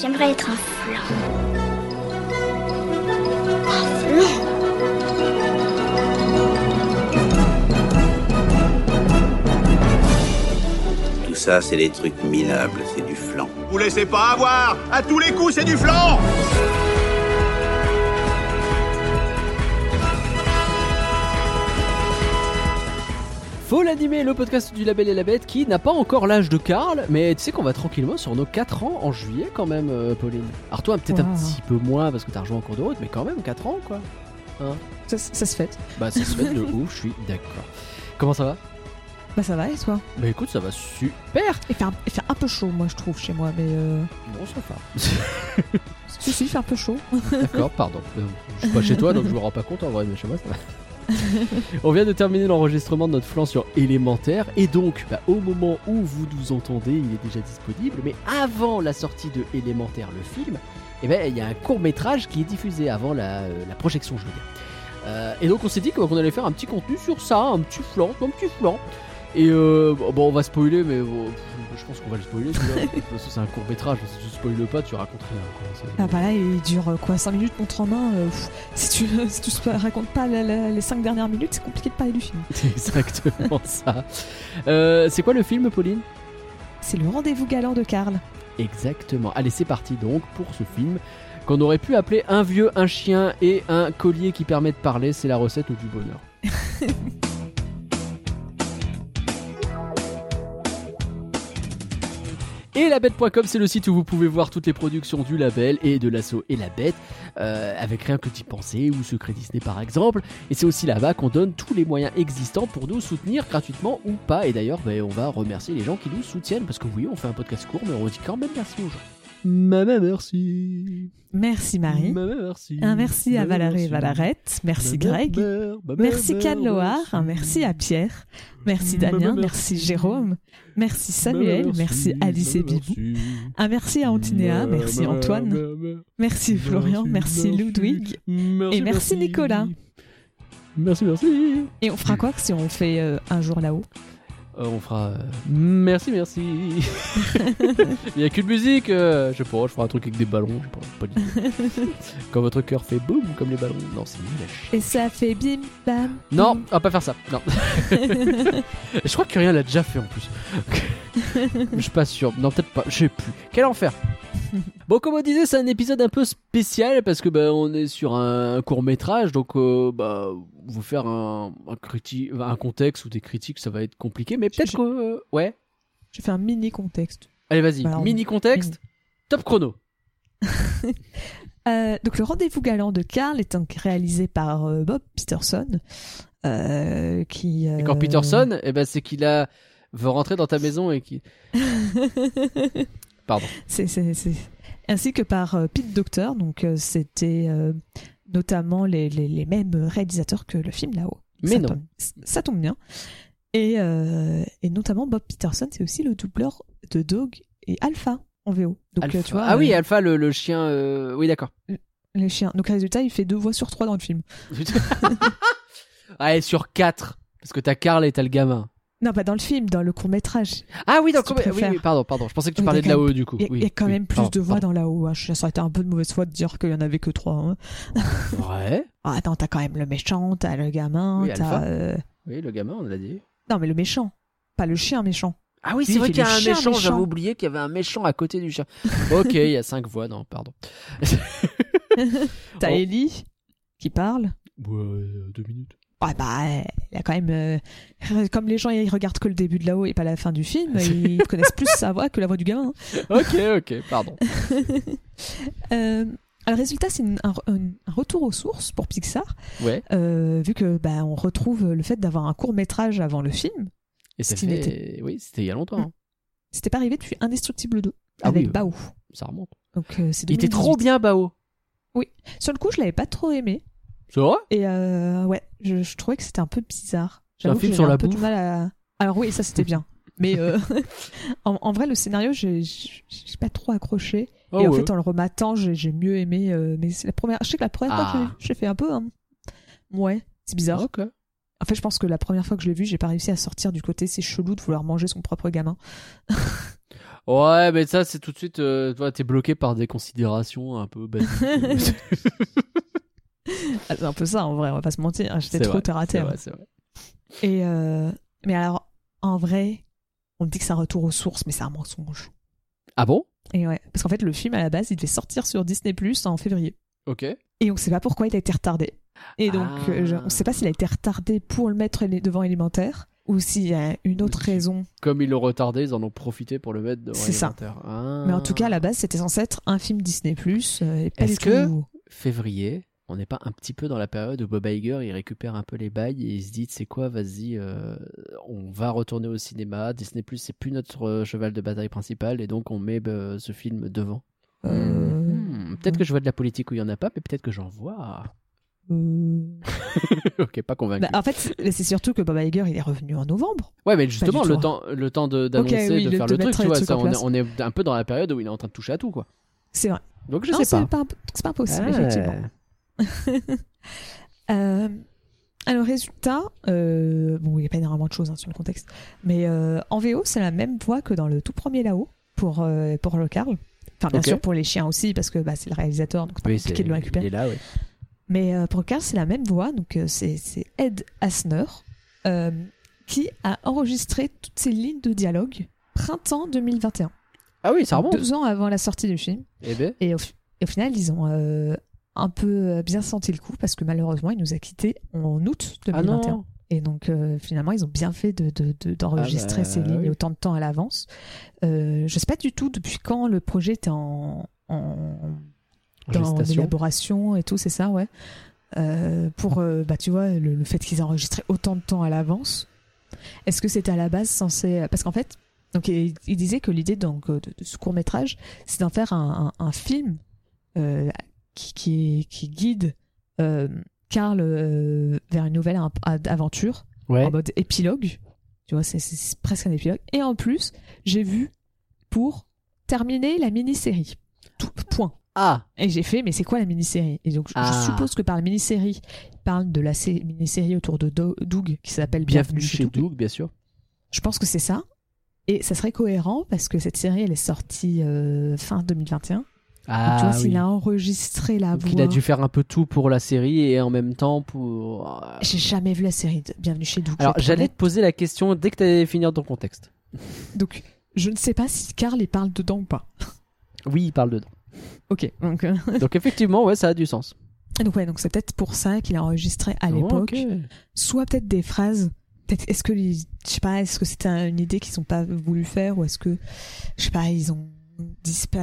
J'aimerais être un flan. Un flan Tout ça, c'est des trucs minables, c'est du flan. Vous laissez pas avoir À tous les coups, c'est du flan Faut l'animer, le podcast du Label et la Bête qui n'a pas encore l'âge de Karl, mais tu sais qu'on va tranquillement sur nos 4 ans en juillet quand même, euh, Pauline. Alors toi, peut-être un petit peu moins parce que t'as rejoint en cours de route, mais quand même 4 ans quoi. Ça, ça se fait. Bah ça se fait de ouf, je suis d'accord. Comment ça va? Bah ça va et toi? Bah écoute, ça va super. il fait, un, il fait un peu chaud moi je trouve chez moi mais euh... Bon, ça va. si si il fait un peu chaud. D'accord, pardon. Euh, Je suis pas chez toi donc je me rends pas compte en vrai, mais chez moi ça va. On vient de terminer l'enregistrement de notre flanc sur élémentaire et donc bah, au moment où vous nous entendez, il est déjà disponible. Mais avant la sortie de élémentaire, le film, eh ben il y a un court métrage qui est diffusé avant la, euh, projection, je veux dire. Euh, et donc on s'est dit qu'on allait faire un petit contenu sur ça, un petit flanc, un petit flanc. Et euh, bon, on va spoiler, mais bon, je pense qu'on va le spoiler. toute façon, c'est un court métrage, si tu spoiles pas, tu racontes rien. quoi. C'est- Ah bah là il dure euh, quoi 5 minutes montre en main. euh, pff, si tu si tu se racontes pas la- la- les 5 dernières minutes c'est compliqué de parler du film. C'est exactement ça. Euh, c'est quoi le film, Pauline? C'est le rendez-vous galant de Karl. Exactement. Allez, c'est parti donc pour ce film qu'on aurait pu appeler Un vieux, un chien et un collier qui permet de parler. C'est la recette du bonheur. Et labette.com, c'est le site où vous pouvez voir toutes les productions du label et de l'assaut et la bête, euh, avec rien que d'y penser ou Secret Disney par exemple. Et c'est aussi là-bas qu'on donne tous les moyens existants pour nous soutenir gratuitement ou pas. Et d'ailleurs, ben, on va remercier les gens qui nous soutiennent parce que oui, on fait un podcast court, mais on dit quand même merci aux gens. Maman, merci. Merci Marie. Maman, merci. Un merci à Valérie et Valarette. Merci Greg. Merci Loire, merci. un merci à Pierre, merci Damien, merci. Jérôme, merci Samuel, merci Alice et Bibou, merci. un merci à Antinéa, merci Antoine, merci Florian, merci Ludwig, et merci Nicolas. Merci, merci. Et on fera quoi si on fait euh, un jour là-haut? Euh, on fera euh, merci, merci. Il n'y a qu'une musique. euh, je sais pas, je ferai un truc avec des ballons. Je sais pas, pas d'idée. Quand votre cœur fait boum comme les ballons. Non, c'est nul à chier. Et ça fait bim bam. Non, on va pas faire ça. Non. je crois que rien l'a déjà fait en plus. je suis pas sûr. Non, peut-être pas. Je sais plus. Quel enfer. Bon, comme on disait, c'est un épisode un peu spécial parce que bah, on est sur un court métrage, donc euh, bah, vous faire un, un, criti- un contexte ou des critiques, ça va être compliqué, mais peut-être Je- que euh, ouais. J'ai fait un mini contexte. Allez, vas-y. Mini contexte. Top chrono. Euh, donc le rendez-vous galant de Karl est donc réalisé par euh, Bob Peterson, qui. Et quand Peterson, eh ben, c'est qu'il a veut rentrer dans ta maison et qui. Pardon. c'est, c'est, c'est- Ainsi que par Pete Docter, donc c'était notamment les, les, les mêmes réalisateurs que le film là-haut. Mais ça non. Tombe, ça tombe bien. Et, euh, et notamment Bob Peterson, c'est aussi le doubleur de Dog et Alpha en VO. Donc Alpha. euh, tu vois, ah oui, euh, Alpha, le, le chien. euh, Oui, d'accord. les chiens. Donc résultat, il fait deux voix sur trois dans le film. Allez, sur 4. Parce que t'as Carl et t'as le gamin. Non, pas dans le film, dans le court métrage. Ah oui, donc tu oui, préfères. oui, pardon, pardon. Je pensais que tu parlais de là-haut du coup. Il y a, Oui, il y a quand oui, même plus pardon, de voix pardon. dans là-haut. hein. Ça aurait été un peu de mauvaise foi de dire qu'il y en avait que trois. hein. Ouais. Ah, attends, t'as quand même le méchant, t'as le gamin, Oui, t'as. Euh, Oui, le gamin, on l'a dit. Non, mais le méchant. Pas le chien méchant. Ah oui, c'est vrai il qu'il y a le un méchant. méchant. J'avais oublié qu'il y avait un méchant à côté du chien. ok, il y a 5 voix, non, pardon. T'as Oh. Ellie qui parle. Ouais, deux minutes. Ouais, bah, il a quand même. euh, Comme les gens, ils regardent que le début de là-haut et pas la fin du film, ils connaissent plus sa voix que la voix du gamin. hein. Ok, ok, pardon. Euh, alors, résultat, c'est un, retour aux sources pour Pixar, Ouais. euh, vu que bah, on retrouve le fait d'avoir un court métrage avant le film. Et ça fait. n'était- Oui, c'était il y a longtemps. hein. C'était pas arrivé depuis Indestructible 2 Ah avec oui, Bao. Ça remonte. Donc, euh, Il était 2018. trop bien, Bao. Sur le coup, je l'avais pas trop aimé. C'est vrai? Et euh, ouais, je, je trouvais que c'était un peu bizarre. C'est un film j'avais sur la un peu du mal à. Alors oui, ça c'était bien. Mais euh, en, en vrai, le scénario, j'ai pas trop accroché. Ah et en fait, en le rematant, j'ai mieux aimé. euh, mais c'est la première. Je sais que la première fois que Ah. j'ai fait un peu. hein, Ouais, c'est bizarre. En fait, je pense que la première fois que je l'ai vu, j'ai pas réussi à sortir du côté c'est chelou de vouloir manger son propre gamin. Ouais, mais ça, c'est tout de suite. Euh, toi, t'es bloqué par des considérations un peu basiques. Ah, C'est un peu ça en vrai, on va pas se mentir. J'étais C'est trop vrai, terre à terre. vrai. Et euh, mais alors, en vrai, on dit que c'est un retour aux sources, mais c'est un mensonge. Ah bon? Et ouais, parce qu'en fait, le film à la base, il devait sortir sur Disney Plus en février. Ok. Et on sait pas pourquoi il a été retardé. Et donc, Ah. euh, je- on sait pas s'il a été retardé pour le mettre devant élémentaire ou s'il y a une autre raison. Comme ils l'ont retardé, ils en ont profité pour le mettre dans C'est ça. Ah. Mais en tout cas, à la base, c'était censé être un film Disney Plus pas Est-ce que- tout. Février, on n'est pas un petit peu dans la période où Bob Iger il récupère un peu les bails et il se dit c'est quoi, vas-y, euh, on va retourner au cinéma. Disney Plus c'est plus notre euh, cheval de bataille principal et donc on met euh, ce film devant. Euh, Hmm, peut-être que je vois de la politique où il y en a pas, mais peut-être que j'en vois. ok, pas convaincu. bah, en fait, c'est- surtout que Bob Iger, il est revenu en novembre. ouais, mais justement le temps, le temps de- d'annoncer, oui, de le- faire de le truc, tu vois, ça, on, est, place. on est un peu dans la période où il est en train de toucher à tout, quoi. C'est vrai. Donc je non, sais c'est pas. pas, c'est pas impossible, Ouais. effectivement. Euh, alors, résultat, euh, bon, il n'y a pas énormément de choses hein, sur le contexte, mais euh, en VO, c'est la même voix que dans le tout premier là-haut pour, pour le Carl. Enfin, bien sûr, pour les chiens aussi, parce que bah, c'est le réalisateur, donc c'est pas Oui, compliqué de le il récupérer. est là, oui. Mais pour Carl, c'est la même voix, donc c'est Ed Asner qui a enregistré toutes ces lignes de dialogue printemps 2021. Ah oui, ça remonte. Deux ans avant la sortie du film. Eh ben, Et au, fi- et au final, ils ont un peu euh, bien senti le coup parce que malheureusement, il nous a quittés en août ah 2021. non. et donc, euh, finalement, ils ont bien fait de- de- de- d'enregistrer Ah bah, ces lignes oui. autant de temps à l'avance. Euh, je sais pas du tout depuis quand le projet était en, en, En l'élaboration et tout, c'est ça, ouais. Euh, pour, bah, tu vois, le, le fait qu'ils aient enregistré autant de temps à l'avance. Est-ce que c'était à la base censé. Parce qu'en fait, donc, il, il disait que l'idée donc, de, de ce court métrage, c'est d'en faire un, un- un film euh, qui, qui, qui guide euh, Karl euh, vers une nouvelle a- aventure Ouais. en mode épilogue. Tu vois, c'est- presque un épilogue. Et en plus, j'ai vu pour terminer la mini-série. Tout, point. Ah, Et j'ai fait, mais c'est quoi la mini-série? Et donc, je- Ah. je suppose que par la mini-série, il parle de la sé- mini-série autour de Do- Doug qui s'appelle bienvenue chez Doug. Doug, bien sûr. Je pense que c'est ça. Et ça serait cohérent parce que cette série, elle est sortie euh, fin 2021. Donc, tu Ah vois, oui. s'il a enregistré la Donc, voix. il a dû faire un peu tout pour la série et en même temps pour. euh, J'ai jamais vu la série de Bienvenue chez Doug. Alors j'allais te poser la question dès que tu allais finir ton contexte. Donc, je ne sais pas si Carl y parle dedans ou pas. Oui, il parle dedans. Ok. Donc, euh, Donc effectivement, ouais, ça a du sens. donc ouais, donc c'est peut-être pour ça qu'il a enregistré à l'époque. Ok. Soit peut-être des phrases. Est-ce que, je sais pas, est-ce que c'était un- une idée qu'ils n'ont pas voulu faire ou est-ce que, je sais pas, ils ont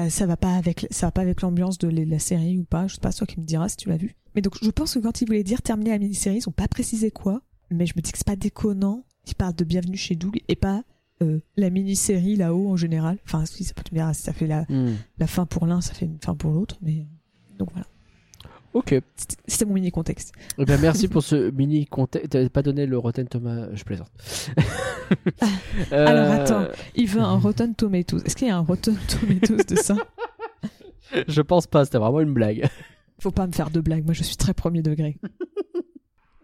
ça va pas avec, ça va pas avec l'ambiance de la série ou pas. Je sais pas, toi qui me diras si tu l'as vu. Mais donc, je pense que quand ils voulaient dire terminer la mini-série, ils ont pas précisé quoi. Mais je me dis que c'est pas déconnant. Ils parlent de Bienvenue chez Doug et pas euh, la mini-série là-haut en général. Enfin, si ça peut te dire, si ça fait la, Hmm. la fin pour l'un, ça fait une fin pour l'autre. Mais donc voilà. Ok. Eh C'était- mon mini contexte. bien, merci pour ce mini contexte. T'avais pas donné le Rotten Thomas. Je plaisante. Euh, Alors, attends. Il veut un Rotten Tomatoes. Est-ce qu'il y a un Rotten Tomatoes de ça? Je pense pas. C'était vraiment une blague. Faut pas me faire de blagues. Moi, je suis très premier degré.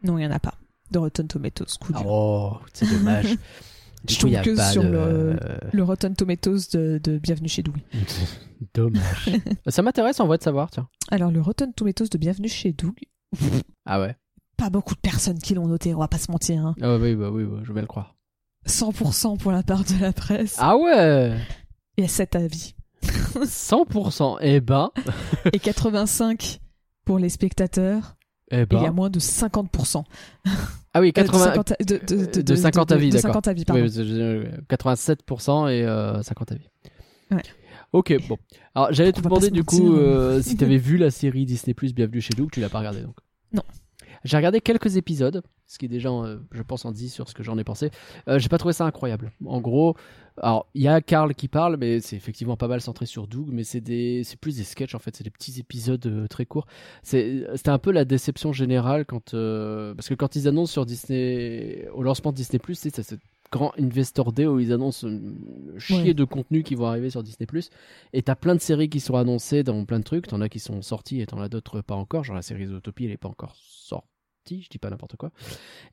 non, il y en a pas de Rotten Tomatoes. Coup dur. Oh, c'est dommage. Du Je coup, il y a trouve que pas sur de- le- Le Rotten Tomatoes de, de Bienvenue chez Doug. Dommage. Ça m'intéresse en vrai de savoir, tiens. Alors, le Rotten Tomatoes de Bienvenue chez Doug, Ah ouais. pas beaucoup de personnes qui l'ont noté, on va pas se mentir. Hein. Ah oui, bah oui, bah, je vais le croire. 100% pour la part de la presse Ah ouais et 7 avis. 100%. Eh ben. Et 85 pour les spectateurs Eh et il y a ben. moins de 50%. Ah oui, Euh, 80. de 50, de, de, de, de 50 de- avis, d'accord. 50 avis, pardon. Oui, c'est- je- 87% et euh, 50 avis. Ouais. Ok, bon. Alors j'allais te demander du coup euh, si t'avais vu la série Disney Plus Bienvenue chez Doug, tu l'as pas regardé donc. Non. J'ai regardé quelques épisodes, ce qui est déjà, euh, je pense, en dit sur ce que j'en ai pensé. Euh, j'ai pas trouvé ça incroyable. En gros, alors il y a Carl qui parle, mais c'est effectivement pas mal centré sur Doug, mais c'est des, c'est plus des sketchs en fait, c'est des petits épisodes euh, très courts. C'est, c'était un peu la déception générale quand, euh, parce que quand ils annoncent sur Disney, au lancement de Disney Plus, c'est ce grand Investor Day où ils annoncent euh, chier Ouais. de contenu qui vont arriver sur Disney Plus. Et t'as plein de séries qui sont annoncées dans plein de trucs. T'en as qui sont sorties et t'en as d'autres pas encore. Genre la série Zootopie, elle est pas encore sortie. Je dis pas n'importe quoi.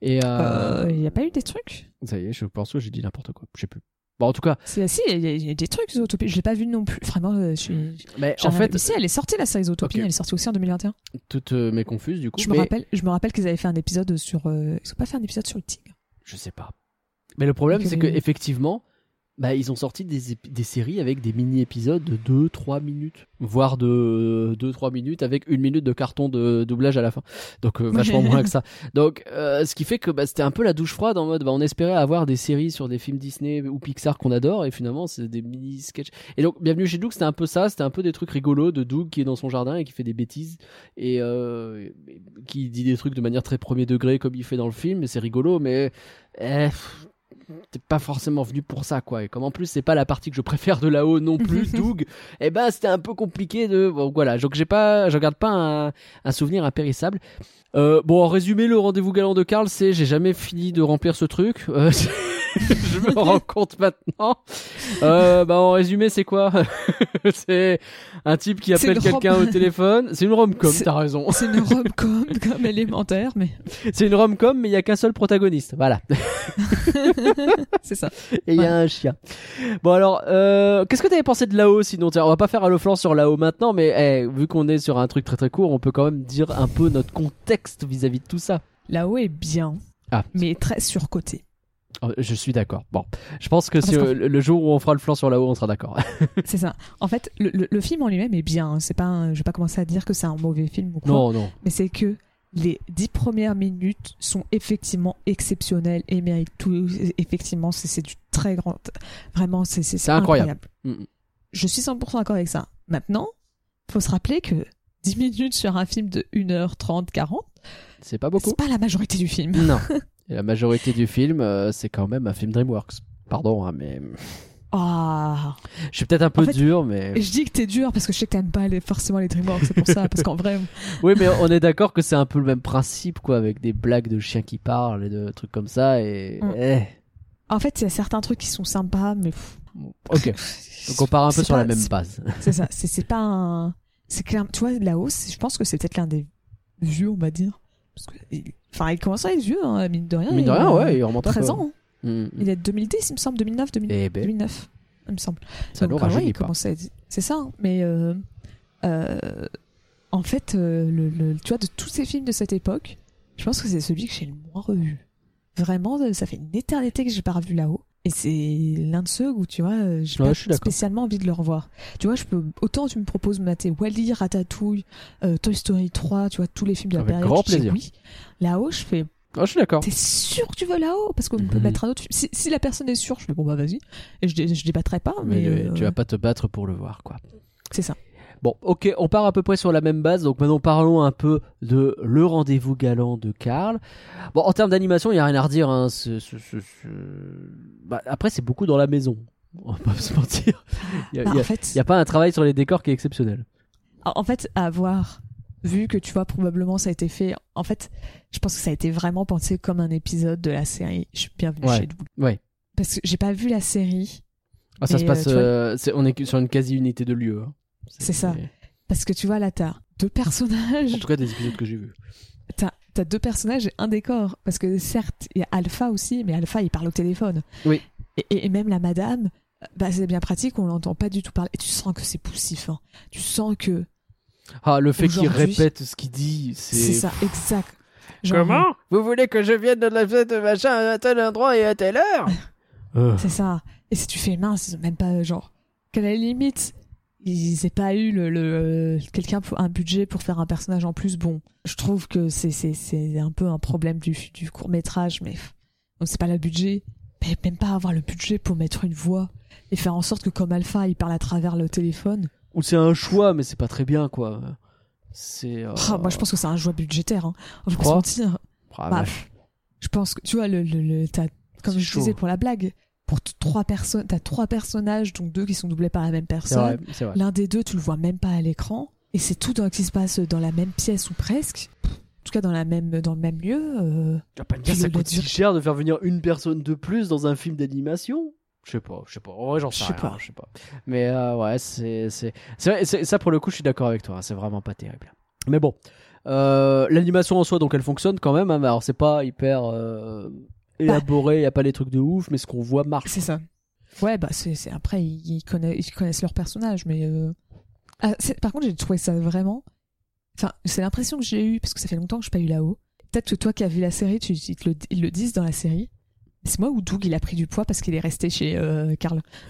Et euh, Il n'y a pas eu des trucs? Ça y est, je pense que j'ai dit n'importe quoi. Je sais plus. Bon, en tout cas, si, il y, a- il y a des trucs Zootopie. Je l'ai pas vu non plus. Vraiment, euh, je suis. mais en fait, si, elle est sortie la série Zootopie. Elle est sortie aussi en 2021. toutes euh, mes confuses du coup. Je me rappelle, je me rappelle qu'ils avaient fait un épisode sur. euh, Ils ont pas fait un épisode sur le tigre. Je sais pas. Mais le problème, c'est que effectivement, bah, ils ont sorti des, séries avec des mini-épisodes de 2-3 minutes, voire de 2-3 minutes avec une minute de carton de doublage à la fin. Donc euh, vachement moins que ça. Donc euh, ce qui fait que bah, c'était un peu la douche froide en mode bah, on espérait avoir des séries sur des films Disney ou Pixar qu'on adore et finalement c'est des mini-sketchs. Et donc Bienvenue chez Doug, c'était un peu ça, c'était un peu des trucs rigolos de Doug qui est dans son jardin et qui fait des bêtises et euh, qui dit des trucs de manière très premier degré comme il fait dans le film, et c'est rigolo, mais eh, pff, t'es pas forcément venu pour ça quoi. Et comme en plus c'est pas la partie que je préfère de là-haut non plus, Doug, et ben c'était un peu compliqué de. Bon, voilà, donc j'ai pas, je regarde pas un, un souvenir impérissable. Euh, bon, en résumé, le rendez-vous galant de Karl, c'est j'ai jamais fini de remplir ce truc. Euh, je me rends compte maintenant. Euh, bah en résumé, c'est quoi? C'est un type qui appelle rom- quelqu'un au téléphone. C'est une rom-com, t'as raison. C'est une rom-com comme élémentaire, mais C'est une rom-com, mais il y a qu'un seul protagoniste. Voilà. c'est ça. Et il y a un chien. Bon alors, euh, qu'est-ce que t'avais pensé de là-haut sinon? Tiens, On va pas faire à le flanc sur là-haut maintenant, mais eh, vu qu'on est sur un truc très très court, on peut quand même dire un peu notre contexte vis-à-vis de tout ça. Là-haut est bien, Ah. mais très surcoté. Oh, Je suis d'accord. Bon, je pense que Ah, si, euh, le jour où on fera le flanc sur là-haut, on sera d'accord. C'est ça. En fait, le, le- le film en lui-même est bien. hein. C'est pas, un- je vais pas commencer à dire que c'est un mauvais film ou quoi. non, non. Mais c'est que les dix premières minutes sont effectivement exceptionnelles et méritent tout. Effectivement, c'est du très grand. Vraiment, c'est incroyable. incroyable. Mm, mm. Je suis 100% d'accord avec ça. Maintenant, faut se rappeler que 10 minutes sur un film de 1h30, 40, C'est pas beaucoup. c'est pas la majorité du film. Non. Et la majorité du film, euh, c'est quand même un film DreamWorks. Pardon, hein, mais Ah. je suis peut-être un peu En fait, dur, mais je dis que t'es dur parce que je sais que t'aimes pas les, forcément les DreamWorks, c'est pour ça. Parce qu'en vrai, oui, mais on est d'accord que c'est un peu le même principe, quoi, avec des blagues de chiens qui parlent et de trucs comme ça. Et Mm. eh. en fait, il y a certains trucs qui sont sympas, mais. ok. Donc on part un peu sur pas- la même base. C'est ça, c'est pas un. C'est clair, tu vois, là-haut, c'est- je pense que c'est peut-être l'un des vieux, on va dire. Parce que, enfin, il commence à être vieux, hein, mine de rien. Mine de rien, ouais, il remonte un 13 peu. ans. hein. Mm, mm. Il est de 2010, il me semble, 2009, 2000 Eh ben. 2009, il me semble. Ça Donc, ah ouais, rajeunit il commence à être- C'est ça, hein. mais euh, euh, en fait, euh, le, le- tu vois, de tous ces films de cette époque, je pense que c'est celui que j'ai le moins revu. Vraiment, ça fait une éternité que j'ai pas revu là-haut. Et c'est l'un de ceux où, tu vois, euh, j'ai Ouais, pas spécialement envie de le revoir. Tu vois, je peux, autant tu me proposes de mater Wally, Ratatouille, euh, Toy Story 3, tu vois, tous les films de la Avec période. grand plaisir. Oui. Là-haut, je fais, Ah, je suis d'accord. T'es sûr que tu veux là-haut? Parce qu'on peut Mhm. mettre un autre film. Si, si la personne est sûre, je fais bon bah vas-y. Et je, je débattrai pas, Mais mais, euh, euh, tu vas pas te battre pour le voir, quoi. c'est ça. Bon, ok, on part à peu près sur la même base. Donc maintenant, parlons un peu de le rendez-vous galant de Karl. Bon, en termes d'animation, il y a rien à redire. Hein. Bah, après, c'est beaucoup dans la maison. On va pas se mentir. Il y a, Bah, a- en fait, il y a pas un travail sur les décors qui est exceptionnel. en fait, à avoir vu que tu vois probablement ça a été fait. En fait, je pense que ça a été vraiment pensé comme un épisode de la série. Je suis bienvenue Ouais. chez vous. Ouais. Parce que j'ai pas vu la série. Ah, ça se passe. euh, euh, on est sur une quasi-unité de lieu. hein. C'est ça. Parce que tu vois là, t'as deux personnages. En tout cas, des épisodes que j'ai vus. T'as t'as deux personnages et un décor. Parce que certes, il y a Alpha aussi, mais Alpha il parle au téléphone. Oui. Et, même la madame, bah c'est bien pratique, on l'entend pas du tout parler. Et tu sens que c'est poussif. hein. Tu sens que Ah, le fait qu'il répète ce qu'il dit, c'est. c'est ça, exact. Genre, Vous voulez que je vienne de la fête de machin à tel endroit et à telle heure Euh, C'est ça. Et si tu fais mince, même pas, genre, qu'à la limite, ils aient pas eu le, le- quelqu'un pour un budget pour faire un personnage en plus. Bon, je trouve que c'est un peu un problème du du court métrage, mais c'est pas le budget. Mais même pas avoir le budget pour mettre une voix et faire en sorte que comme Alpha, il parle à travers le téléphone. Ou c'est un choix, mais c'est pas très bien, quoi. C'est. euh, Ah, moi, je pense que c'est un choix budgétaire. Hein. Se crois mentir. ah, Bah. Je pense que tu vois le, le, le- t'as- comme je chaud. disais pour la blague, pour trois personnes, t'as trois personnages, donc deux qui sont doublés par la même personne. L'un des deux, tu le vois même pas à l'écran, et c'est tout dans, qui se passe dans la même pièce ou presque. En tout cas, dans la même dans le même lieu. euh, Tu vas pas me dire Puis ça coûte si cher de faire venir une personne de plus dans un film d'animation Je sais pas, je sais pas. En vrai, j'en sais Je sais rien, pas. je sais pas. Mais euh, ouais, c'est c'est ça pour le coup, je suis d'accord avec toi. hein, C'est vraiment pas terrible. Mais bon, euh, l'animation en soi, donc elle fonctionne quand même. hein, mais alors c'est pas hyper euh, élaboré, y a pas les trucs de ouf, mais ce qu'on voit marche. C'est ça. Ouais, bah c'est après ils, ils connaissent ils connaissent leur personnage, mais euh, ah, par contre j'ai trouvé ça vraiment. Enfin, c'est l'impression que j'ai eue parce que ça fait longtemps que je n'ai pas eu là-haut. Peut-être que toi qui as vu la série, tu, ils, te le, ils le disent dans la série. C'est moi ou Doug il a pris du poids parce qu'il est resté chez euh.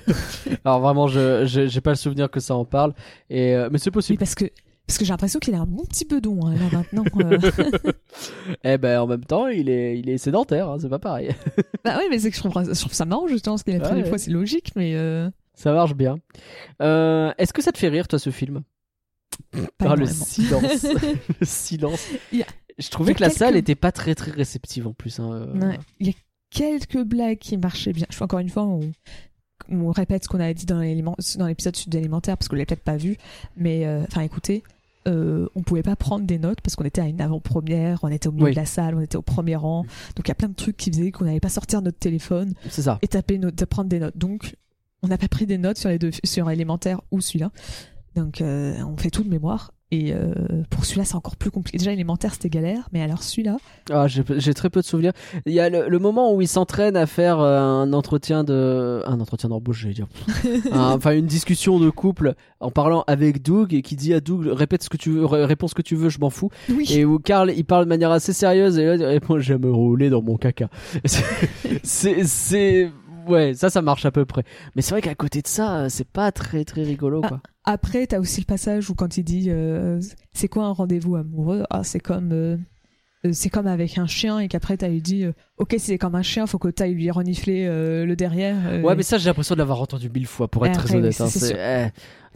Alors vraiment, je j'ai pas le souvenir que ça en parle. Et euh, mais c'est Oui, possible. parce que parce que j'ai l'impression qu'il a un bon petit bedon hein, là maintenant. euh. Eh ben en même temps, il est il est sédentaire. hein, c'est pas pareil. bah oui, mais c'est que je trouve, je trouve ça marrant justement parce qu'il a Ouais, du poids, c'est logique, mais euh, Ça marche bien. Euh, Est-ce que ça te fait rire, toi, ce film? Pas Ah, le silence. le silence. Je trouvais que la salle était pas très très réceptive en plus. hein, euh. Ouais. Il y a quelques blagues qui marchaient bien. Je fais encore une fois, on, on répète ce qu'on a dit dans l'épisode sud d'élémentaire parce que vous l'avez peut-être pas vu. Mais euh, enfin, écoutez, euh, on pouvait pas prendre des notes parce qu'on était à une avant-première, on était au milieu Oui. de la salle, on était au premier rang. Donc il y a plein de trucs qui faisaient qu'on n'allait pas sortir notre téléphone ça. et taper nos- de prendre des notes. Donc on n'a pas pris des notes sur les deux, sur élémentaire ou celui-là. Donc euh, on fait tout de mémoire. Et euh, pour celui-là, c'est encore plus compliqué. Déjà, élémentaire, c'était galère, mais alors celui-là, Ah, j'ai très peu de souvenirs. Il y a le, le moment où il s'entraîne à faire euh, un entretien de un entretien d'embauche, j'allais dire. Un- Enfin, une discussion de couple en parlant avec Doug et qui dit à Doug répète ce que tu veux, ré- réponds ce que tu veux, je m'en fous. oui. Et où Karl il parle de manière assez sérieuse et là il répond j'aime rouler dans mon caca. C'est ouais ça ça marche à peu près. Mais c'est vrai qu'à côté de ça c'est pas très très rigolo quoi. Après, t'as aussi le passage où quand il dit euh, c'est quoi un rendez-vous amoureux? Ah, c'est comme euh, euh, c'est comme avec un chien et qu'après t'as lui dit euh, ok c'est comme un chien, faut que t'ailles lui renifler euh, le derrière. euh, Ouais mais ça j'ai l'impression de l'avoir entendu mille fois pour être Après, très honnête. hein.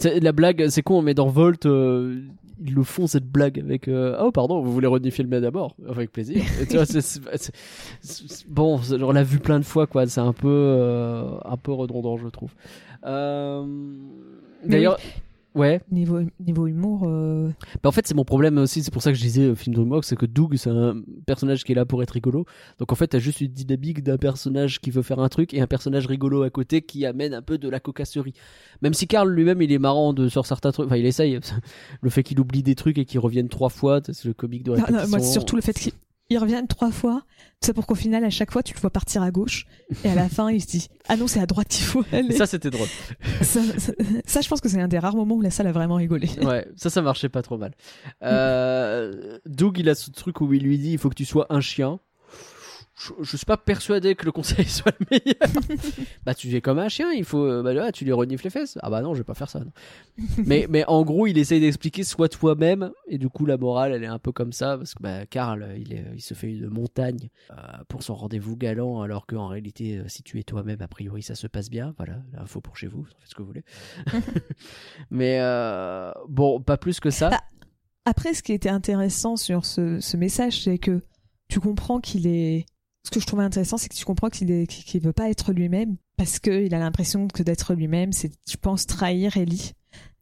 eh. La blague c'est con mais dans Volt euh, ils le font cette blague avec euh, oh pardon vous voulez renifler le mien d'abord avec plaisir. Et tu vois, bon on l'a vu plein de fois quoi c'est un peu euh, un peu redondant je trouve. Euh, D'ailleurs ouais. Niveau niveau humour, euh, Bah en fait, c'est mon problème aussi, c'est pour ça que je disais euh, film DreamWorks, c'est que Doug, c'est un personnage qui est là pour être rigolo. Donc en fait, t'as juste une dynamique d'un personnage qui veut faire un truc et un personnage rigolo à côté qui amène un peu de la cocasserie. Même si Carl lui-même, il est marrant de, sur certains trucs, enfin il essaye. Le fait qu'il oublie des trucs et qu'il revienne trois fois, c'est le comique de non, répétition. non, moi c'est surtout le fait qu'il il revienne trois fois, ça pour qu'au final à chaque fois tu le vois partir à gauche et à la fin il se dit ah non c'est à droite qu'il faut aller. Ça, c'était drôle. ça, ça- ça, je pense que c'est un des rares moments où la salle a vraiment rigolé. Ouais, ça, ça marchait pas trop mal. Euh, Doug, il a ce truc où il lui dit il faut que tu sois un chien. Je, je suis pas persuadé que le conseil soit le meilleur. bah, tu es comme un chien, il faut. euh, Bah, là, tu lui renifles les fesses. Ah, bah non, je vais pas faire ça. mais, mais en gros, il essaye d'expliquer sois toi-même. Et du coup, la morale, elle est un peu comme ça. Parce que, bah, Karl, il, est- il se fait une montagne euh, pour son rendez-vous galant. Alors qu'en réalité, euh, si tu es toi-même, a priori, ça se passe bien. Voilà, l'info pour chez vous, faites ce que vous voulez. mais euh, bon, pas plus que ça. Ah, Après, ce qui était intéressant sur ce, ce message, c'est que tu comprends qu'il est. Ce que je trouvais intéressant, c'est que tu comprends qu'il qu'il veut pas être lui-même parce qu'il a l'impression que d'être lui-même, c'est, je pense, trahir Ellie.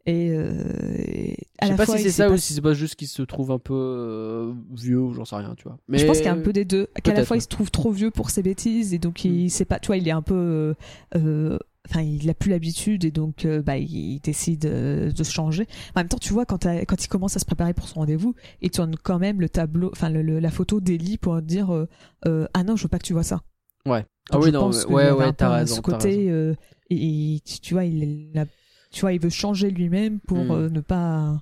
Et, euh, et à Je sais la pas fois, si c'est ça pas- ou si c'est pas juste qu'il se trouve un peu euh, vieux ou j'en sais rien, tu vois. Mais Je pense qu'il y a un peu des deux. Qu'à la fois, il se trouve trop vieux pour ses bêtises et donc il Mm. sait pas. Tu vois, il est un peu. euh, euh, Enfin, il a plus l'habitude et donc euh, bah, il décide euh, de se changer. En même temps, tu vois, quand, il commence à se préparer pour son rendez-vous, il tourne quand même le tableau, enfin le- le- la photo d'Ellie pour dire euh, ah non, je veux pas que tu vois ça. Ouais. Ah Donc, oui, je non, pense ouais, t'as raison. Ce côté, raison. et, et tu vois, il, a- tu vois, il veut changer lui-même pour Mm. euh, ne pas.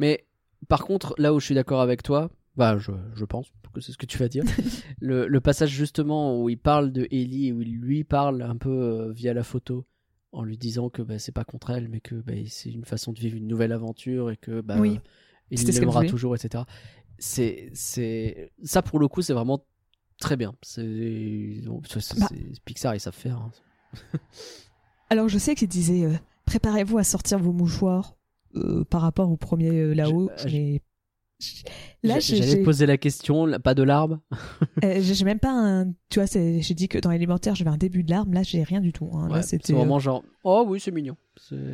Mais par contre, là où je suis d'accord avec toi, bah je, je pense que c'est ce que tu vas dire. le, le passage justement où il parle de Ellie et où il lui parle un peu euh, via la photo en lui disant que bah, c'est pas contre elle mais que bah, c'est une façon de vivre une nouvelle aventure et que bah, Oui. il ce qu'elle l'aimera toujours etc. C'est c'est ça pour le coup c'est vraiment très bien. C'est Bah. Pixar ils savent faire. hein. Alors, je sais qu'il disait euh, préparez-vous à sortir vos mouchoirs euh, par rapport au premier euh, là-haut. Je- là, J'allais poser la question, pas de larmes. euh, j'ai même pas un. Tu vois, j'ai dit que dans l'élémentaire, j'avais un début de larme. Là, j'ai rien du tout. hein. Ouais, c'est euh, vraiment genre oh oui c'est mignon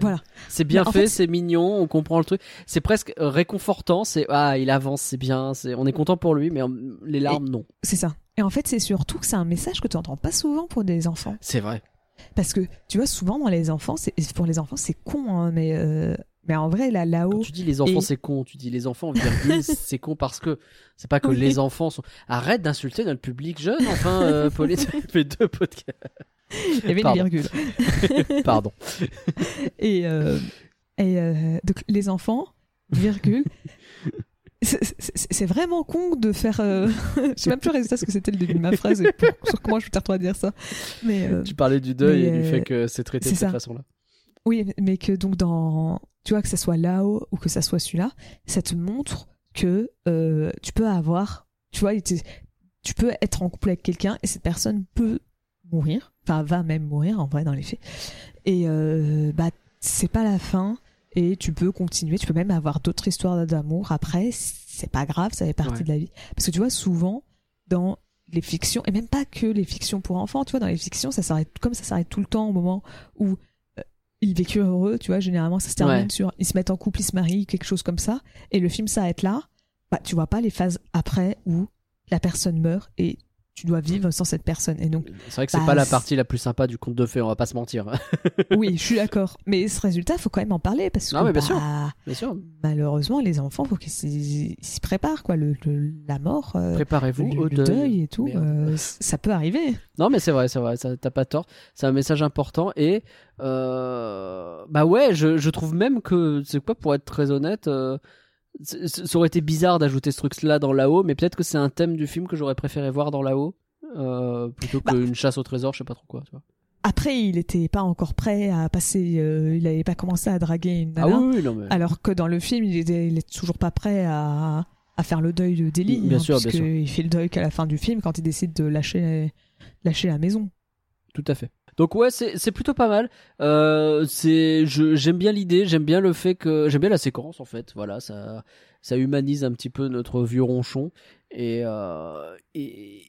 Voilà. c'est bien fait, fait, c'est mignon on comprend le truc c'est presque réconfortant c'est ah il avance c'est bien on est content pour lui mais euh, les larmes non C'est ça. Et en fait, c'est surtout que c'est un message que tu entends pas souvent pour des enfants. c'est vrai Parce que tu vois, souvent dans les enfants, c'est pour les enfants, c'est con, hein, mais euh, mais en vrai, là, là-haut, tu dis les enfants Et- c'est con tu dis les enfants virgule c'est con parce que c'est pas que Oui. les enfants sont arrête d'insulter notre public jeune enfin euh, ça fait deux podcasts Il y avait Pardon. une virgule. Pardon. Et, euh, et euh, donc les enfants, virgule. C'est- vraiment con de faire. euh, Je sais même plus résultat ce que c'était le début de ma phrase et pour- sur comment je me à dire ça. Mais euh, Tu parlais du deuil mais, et du fait que c'est traité de cette façon-là. oui, mais que donc dans. Tu vois, que ça soit là-haut ou que ça soit celui-là, ça te montre que euh, tu peux avoir. Tu vois, tu peux être en couple avec quelqu'un et cette personne peut mourir. Enfin, va même mourir en vrai dans les faits. Et euh, bah, c'est pas la fin. Et tu peux continuer, tu peux même avoir d'autres histoires d'amour après, c'est pas grave, ça fait partie Ouais. de la vie. Parce que tu vois, souvent, dans les fictions, et même pas que les fictions pour enfants, tu vois, dans les fictions, ça s'arrête, comme ça s'arrête tout le temps au moment où ils vécurent heureux, tu vois, généralement ça se termine Ouais. sur ils se mettent en couple, ils se marient, quelque chose comme ça, et le film s'arrête là, bah tu vois pas les phases après où la personne meurt et tu dois vivre sans cette personne. Et donc, C'est vrai que c'est Bah, pas la partie la plus sympa du conte de fées, on va pas se mentir. oui, je suis d'accord. Mais ce résultat, faut quand même en parler parce que Non, mais bien bah, sûr. Bien sûr. malheureusement, les enfants, faut qu'ils s'y préparent, quoi. Le, le- la mort, euh, Préparez-vous le, au deuil. deuil et tout, euh, ça peut arriver. Non, mais c'est vrai, c'est vrai, t'as pas tort. C'est un message important et euh, bah ouais, je, je trouve même que c'est quoi pour être très honnête, euh, ça aurait été bizarre d'ajouter ce truc-là dans là-haut, mais peut-être que c'est un thème du film que j'aurais préféré voir dans là-haut euh, plutôt Bah. qu'une chasse au trésor, je sais pas trop quoi. Tu vois. Après, il était pas encore prêt à passer, euh, il avait pas commencé à draguer une Ah nana. oui, oui, non mais. Alors que dans le film, il est, il est toujours pas prêt à, à faire le deuil de Delhi. Bien hein, sûr, bien sûr. Il fait le deuil qu'à la fin du film quand il décide de lâcher, lâcher la maison. Tout à fait. Donc ouais, c'est plutôt pas mal. Euh, c'est j'aime bien l'idée, j'aime bien le fait que j'aime bien la séquence en fait. Voilà, ça ça humanise un petit peu notre vieux ronchon et euh, et,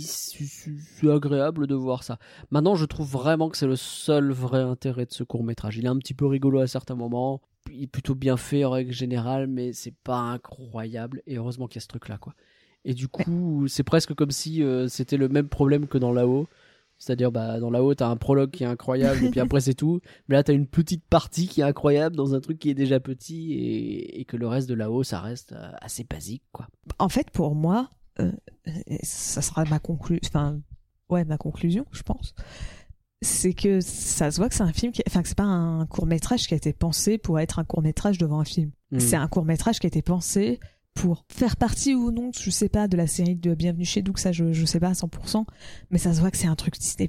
c'est agréable de voir ça. Maintenant, je trouve vraiment que c'est le seul vrai intérêt de ce court métrage. Il est un petit peu rigolo à certains moments, il est plutôt bien fait en règle générale, mais c'est pas incroyable. Et heureusement qu'il y a ce truc là quoi. Et du coup, c'est presque comme si euh, c'était le même problème que dans là-haut. C'est-à-dire, bah, dans là-haut, t'as un prologue qui est incroyable, et puis après, c'est tout. Mais là, t'as une petite partie qui est incroyable dans un truc qui est déjà petit, et, et que le reste de là-haut, ça reste euh, assez basique, quoi. En fait, pour moi, euh, ça sera ma conclusion. Enfin, ouais, ma conclusion, je pense. C'est que ça se voit que c'est un film qui, enfin, que c'est pas un court métrage qui a été pensé pour être un court métrage devant un film. Hmm. C'est un court métrage qui a été pensé pour faire partie ou non, je sais pas, de la série de Bienvenue chez Doug, ça je, je sais pas à 100%, mais ça se voit que c'est un truc Disney+.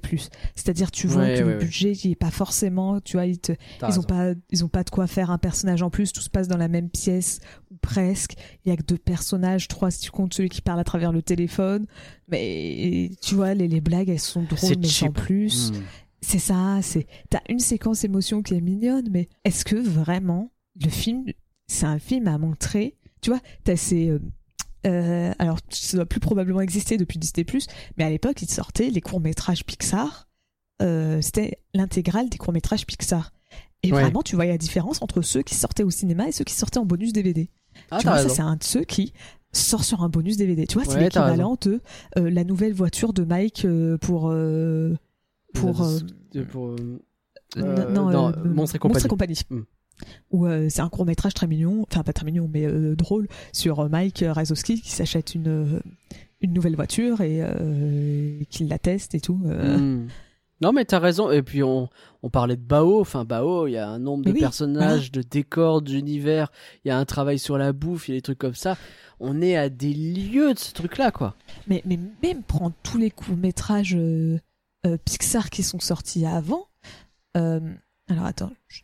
C'est-à-dire, tu vois Ouais, que ouais, le ouais. budget, il est pas forcément, tu vois, il te, ils ont pas ils ont pas de quoi faire un personnage en plus tout se passe dans la même pièce ou presque il y a que deux personnages trois si tu comptes celui qui parle à travers le téléphone mais tu vois les, les blagues elles sont drôles mais sans cheap. plus Hmm. c'est ça c'est t'as une séquence émotion qui est mignonne mais est-ce que vraiment le film c'est un film à montrer tu vois t'as ces euh, euh, alors ça doit plus probablement exister depuis Disney+, mais à l'époque, ils sortaient les courts-métrages Pixar. Euh, C'était l'intégrale des courts-métrages Pixar. Et Ouais. vraiment, tu voyais la différence entre ceux qui sortaient au cinéma et ceux qui sortaient en bonus DVD. Ah, tu vois, ça c'est un de ceux qui sort sur un bonus DVD. Tu vois, c'est Ouais, l'équivalent de euh, la nouvelle voiture de Mike pour... pour non, non, Monstres et compagnie. compagnie. Hmm. Où euh, c'est un court métrage très mignon, enfin pas très mignon, mais euh, drôle, sur euh, Mike Razowski qui s'achète une, une nouvelle voiture et euh, qui la teste et tout. Hmm. Non mais t'as raison et puis on, on parlait de Bao enfin Bao il y a un nombre de oui, personnages de décors d'univers il y a un travail sur la bouffe il y a des trucs comme ça on est à des lieux de ce truc là quoi Mais, mais même prendre tous les courts métrages Pixar qui sont sortis avant. alors attends, je,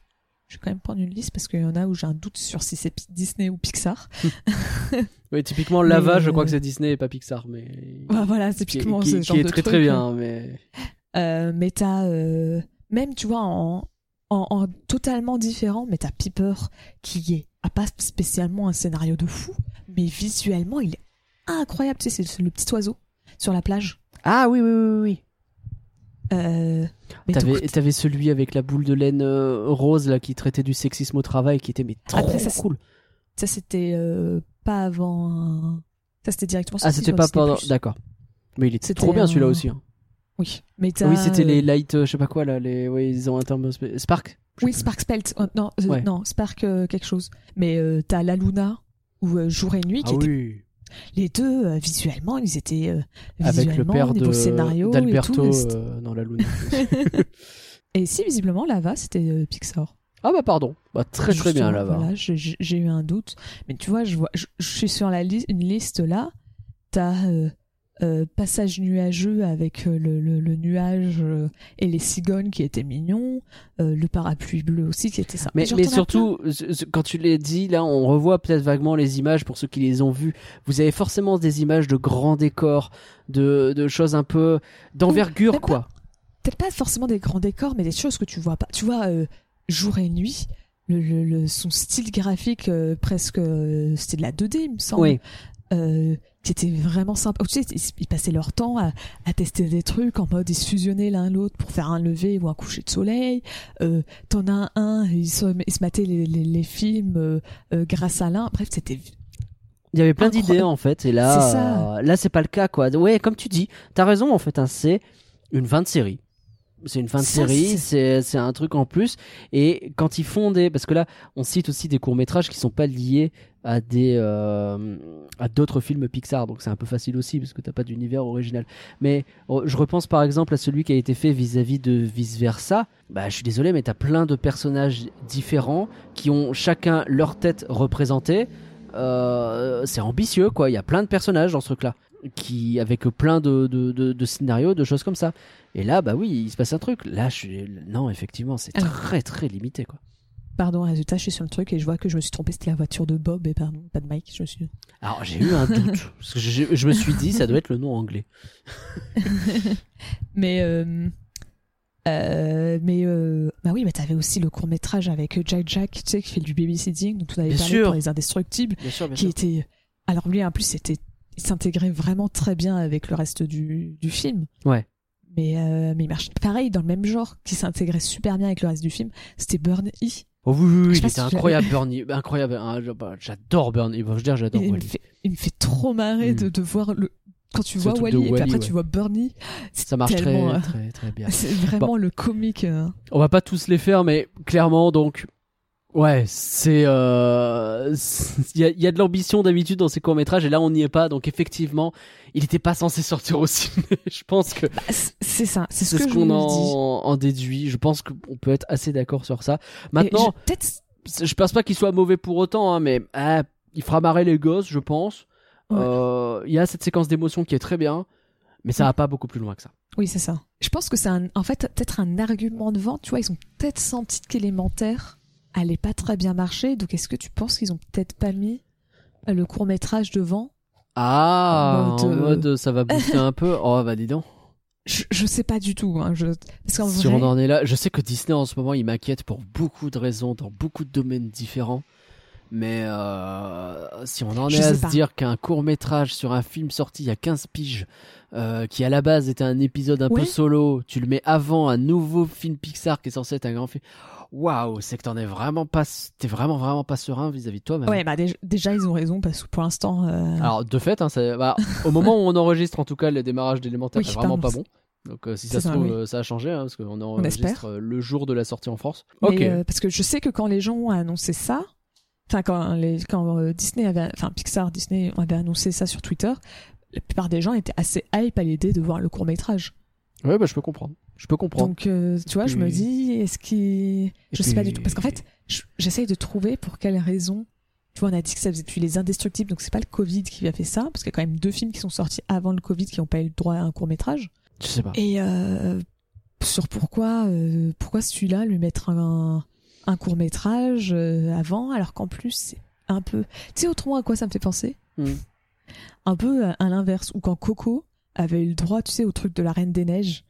je vais quand même prendre une liste parce qu'il y en a où j'ai un doute sur si c'est Disney ou Pixar. oui typiquement Lava Mais, je crois que c'est Disney et pas Pixar mais Voilà, voilà, c'est qui, typiquement qui- ce qui genre est de très truc, très bien mais Euh, mais t'as euh, même tu vois en, en, en totalement différent mais t'as Piper qui est a pas spécialement un scénario de fou mais visuellement il est incroyable. Tu sais c'est le petit oiseau sur la plage. Ah oui oui oui oui euh, T'avais, t'avais celui avec la boule de laine euh, rose là qui traitait du sexisme au travail qui était mais trop Après, ça, cool. ça c'était euh, pas avant un- ça c'était directement Ah sorti c'était sur pas pendant d'accord. Mais il était C'était trop bien un- celui-là aussi. hein. oui mais t'as, Oui c'était euh, les light euh, je sais pas quoi là les ouais ils ont un terme spé- Spark. Oui Spark Spelt non euh, Ouais. non Spark euh, quelque chose mais euh, t'as la Luna ou euh, jour et nuit plus. qui Ah était oui. Les deux, euh, visuellement, ils étaient euh, Avec le père de scénario et d'Alberto euh, dans la Lune. Et si visiblement Lava c'était euh, Pixar. ah bah pardon. Bah très très bien. Voilà, j'ai- eu un doute, mais tu vois, je vois, je, je suis sur la liste, une liste là. T'as euh, passage nuageux avec euh, le, le, le nuage euh, et les cigognes qui étaient mignons, euh, le parapluie bleu aussi qui était ça. Mais, surtout, quand tu les dis, là, on revoit peut-être vaguement les images pour ceux qui les ont vues. Vous avez forcément des images de grands décors, de, de choses un peu d'envergure, quoi. peut-être pas forcément des grands décors, mais des choses que tu vois pas. Tu vois, euh, jour et nuit, le, le, le- son style graphique euh, presque, euh, c'était de la 2D, il me semble. Oui. Euh, qui était vraiment sympa. Tu sais, ils, passaient leur temps à, à tester des trucs en mode ils se fusionnaient l'un l'autre pour faire un lever ou un coucher de soleil. Euh, T'en as un, ils se, ils se mataient les, les, les films euh, euh, grâce à l'un. Bref, c'était Il y avait plein d'idées en fait, et là, là c'est pas le cas quoi. Ouais, comme tu dis, t'as raison en fait, hein, c'est une fin de série. C'est une fin de Ça, série, c'est un truc en plus. Et quand ils font des, parce que là, on cite aussi des courts métrages qui sont pas liés à des euh, à d'autres films Pixar, donc c'est un peu facile aussi parce que t'as pas d'univers original. Mais oh, je repense par exemple à celui qui a été fait vis-à-vis de vice versa. Bah, je suis désolé, mais t'as plein de personnages différents qui ont chacun leur tête représentée. Euh, c'est ambitieux quoi. Il y a plein de personnages dans ce truc-là, qui avec plein de, de, de, de scénarios, de choses comme ça. Et là, bah oui, il se passe un truc. Là, je suis... non, effectivement, c'est Alors. très très limité quoi. Pardon, résultat, je suis sur le truc et je vois que je me suis trompé, c'était la voiture de Bob et pardon, pas de Mike. Je me suis. Alors j'ai eu un doute parce que je, je me suis dit ça doit être le nom anglais. Mais euh, euh, mais euh, bah oui, mais t'avais aussi le court métrage avec Jack Jack, tu sais, qui fait du babysitting, dont on avait Bien parlé sûr. pour les indestructibles, Bien sûr, bien qui était. Alors lui, en plus, c'était, il s'intégrait vraiment très bien avec le reste du du film. Ouais. Mais euh, mais il marche pareil dans le même genre, qui s'intégrait super bien avec le reste du film. C'était Burn E. Oh oui, oui, oui, il était incroyable, Bernie. Incroyable. hein, bah, J'adore Bernie. Je veux dire, j'adore Il, me fait, il me fait trop marrer Mm. de, de voir le quand tu vois Wally et puis après ouais. tu vois Bernie. Ça marche très, euh, très, très bien. C'est vraiment le comique. euh. On va pas tous les faire, mais clairement, donc, ouais, c'est, euh, il y a, il y a de l'ambition d'habitude dans ces courts métrages, et là, on n'y est pas. Donc, effectivement, il était pas censé sortir au ciné. je pense que Bah, c'est ça, c'est ce ce qu'on en, en déduit. Je pense qu'on peut être assez d'accord sur ça. Et Maintenant, je- je, pense pas qu'il soit mauvais pour autant, hein, mais ah, il fera marrer les gosses, je pense. Ouais. Euh, Il y a cette séquence d'émotion qui est très bien, mais ça va pas beaucoup plus loin que ça. Oui, c'est ça. Je pense que c'est en fait peut-être un argument de vente. Tu vois, ils ont peut-être senti qu'élémentaire allait pas très bien marcher. Donc, est-ce que tu penses qu'ils ont peut-être pas mis euh, le court métrage devant? Ah, En en mode, euh, ça va booster un peu? Oh bah dis donc. je, je sais pas du tout. Hein, je... Parce qu'en Si vrai, on en est là, je sais que Disney en ce moment il m'inquiète pour beaucoup de raisons dans beaucoup de domaines différents. Mais euh, si on en Je est à se pas. dire qu'un court métrage sur un film sorti il y a 15 piges, euh, qui à la base était un épisode un Ouais. peu solo, tu le mets avant un nouveau film Pixar qui est censé être un grand film. Waouh, c'est que t'en es vraiment pas, t'es vraiment vraiment pas serein vis-à-vis de toi. même. ouais, bah déjà, déjà, ils ont raison parce que pour l'instant, euh, Alors de fait, hein, bah, au moment où on enregistre, en tout cas, le démarrage d'élémentaire Oui, est vraiment pas bon. Donc euh, si ça C'est se trouve, oui. euh, ça a changé, hein, parce qu'on enregistre le jour de la sortie en France. mais, ok. euh, parce que je sais que quand les gens ont annoncé ça, enfin quand les quand Disney avait, enfin Pixar, Disney avait annoncé ça sur Twitter, la plupart des gens étaient assez hype à l'idée de voir le court métrage. Ouais, bah je peux comprendre. Je peux comprendre. Donc, euh, tu vois, je me puis- dis, est-ce qu'il. Je Et sais pas puis- du tout. Parce qu'en fait, je- j'essaye de trouver pour quelle raison. Tu vois, on a dit que ça faisait depuis Les Indestructibles, donc c'est pas le Covid qui a fait ça, parce qu'il y a quand même deux films qui sont sortis avant le Covid qui n'ont pas eu le droit à un court métrage. Je sais pas. Et euh, sur pourquoi, euh, pourquoi celui-là, lui mettre un, un court métrage avant, alors qu'en plus, c'est un peu. Tu sais, autrement à quoi ça me fait penser? Hmm. Un peu à, à l'inverse, où quand Coco avait eu le droit, tu sais, au truc de la Reine des Neiges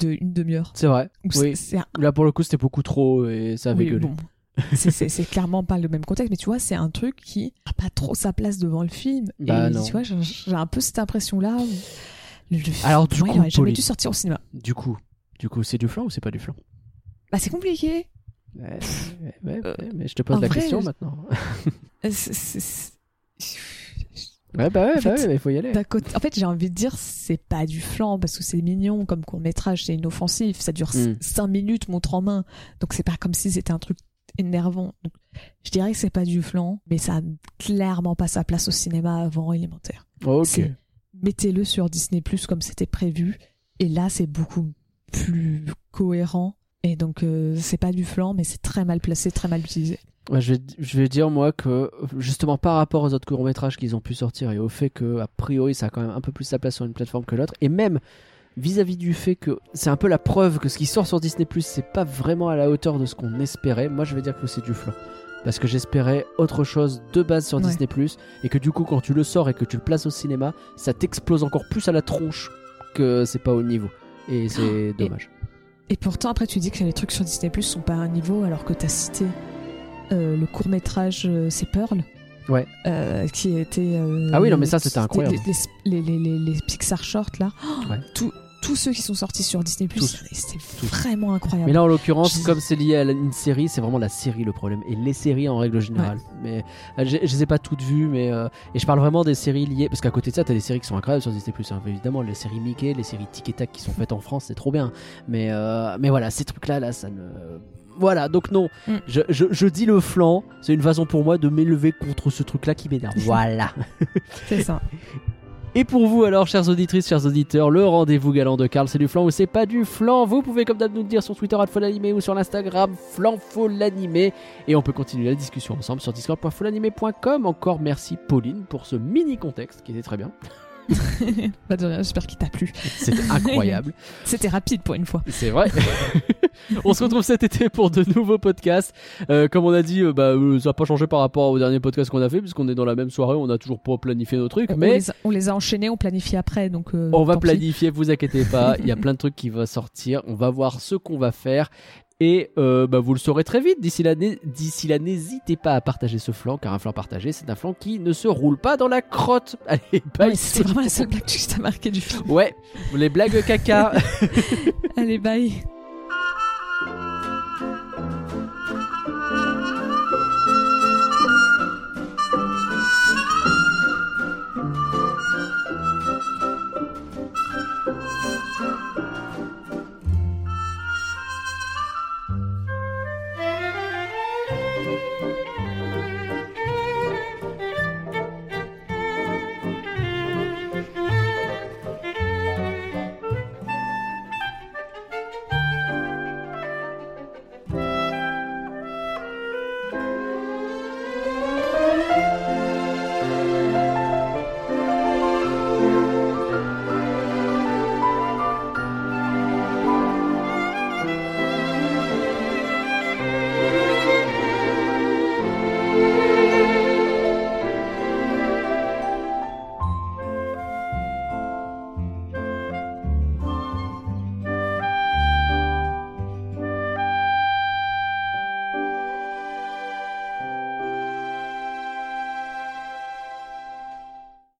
de une demi-heure. C'est vrai. Oui. un- Là pour le coup, c'était beaucoup trop et ça avait oui, gueulé. bon. C'est- clairement pas le même contexte, mais tu vois, c'est un truc qui a pas trop sa place devant le film. Bah et non. tu vois, j'ai un peu cette impression-là. Le, film, Alors, du moi, coup, il jamais dû sortir au cinéma. Du coup, du coup, c'est du flan ou c'est pas du flan? Bah, c'est compliqué. ouais, ouais, ouais, Euh, mais je te pose la vrai, question je- maintenant. Euh, Ouais, bah ouais, En fait, bah ouais, mais il faut y aller. D'un côté, en fait, j'ai envie de dire, c'est pas du flan parce que c'est mignon comme court métrage, c'est inoffensif, ça dure Mm. 5 minutes, montre en main, donc c'est pas comme si c'était un truc énervant. Donc, je dirais que c'est pas du flan, mais ça a clairement pas sa place au cinéma avant élémentaire. Ok. C'est- Mettez-le sur Disney Plus comme c'était prévu. Et là, c'est beaucoup plus cohérent. Et donc, euh, c'est pas du flan, mais c'est très mal placé, très mal utilisé. Ouais, je, vais, je vais dire moi que justement par rapport aux autres courts métrages qu'ils ont pu sortir et au fait que a priori ça a quand même un peu plus sa place sur une plateforme que l'autre et même vis-à-vis du fait que c'est un peu la preuve que ce qui sort sur Disney Plus c'est pas vraiment à la hauteur de ce qu'on espérait. Moi je vais dire que c'est du flan parce que j'espérais autre chose de base sur Ouais. Disney Plus et que du coup quand tu le sors et que tu le places au cinéma ça t'explose encore plus à la tronche que c'est pas au niveau et c'est dommage. Et pourtant, après, tu dis que les trucs sur Disney Plus sont pas à un niveau, alors que t'as cité le court métrage C'est Pearl. Ouais. Euh, qui était. euh, Ah oui, non, mais ça, c'était incroyable. Les, les, les, les Pixar Short, là. Oh, Ouais. tout- tous ceux qui sont sortis sur Disney c'était vraiment incroyable. Mais là, en l'occurrence, Je- comme c'est lié à une série, c'est vraiment la série le problème. Et les séries en règle générale. Mais euh, j'ai- je les ai pas toutes vues, mais. euh, et je parle vraiment des séries liées. Parce qu'à côté de ça, t'as des séries qui sont incroyables sur Disney Plus. Évidemment, les séries Mickey, les séries Tic et Tac qui sont faites en France, c'est trop bien. Mais, euh, mais voilà, ces trucs-là, là, ça ne. Voilà, donc non, Mm. je, je, je dis le flanc, c'est une façon pour moi de m'élever contre ce truc-là qui m'énerve. Voilà. C'est ça. Et pour vous alors, chères auditrices, chers auditeurs, le rendez-vous galant de Karl, c'est du flan ou c'est pas du flan Vous pouvez comme d'hab nous le dire sur Twitter @folanimé ou sur l'Instagram flanfolanimé et on peut continuer la discussion ensemble sur discord.folanimé.com. Encore merci Pauline pour ce mini contexte qui était très bien. Pas de rien, j'espère qu'il t'a plu. C'était incroyable. C'était rapide pour une fois. C'est vrai. on se retrouve cet été pour de nouveaux podcasts. Euh, comme on a dit, euh, bah, euh, ça n'a pas changé par rapport au dernier podcast qu'on a fait, puisqu'on est dans la même soirée, on n'a toujours pas planifié nos trucs. On, mais les a, on les a enchaînés, on planifie après. Donc, On va tant pis. planifier, vous inquiétez pas. Il y a plein de trucs qui vont sortir. On va voir ce qu'on va faire. Et euh, bah, vous le saurez très vite. D'ici là, n'hé- d'ici là, n'hésitez pas à partager ce flanc, car un flanc partagé, c'est un flanc qui ne se roule pas dans la crotte. Allez, bye. C'est vraiment la seule blague que je t'ai marqué du film. Ouais, les blagues caca. Allez, bye.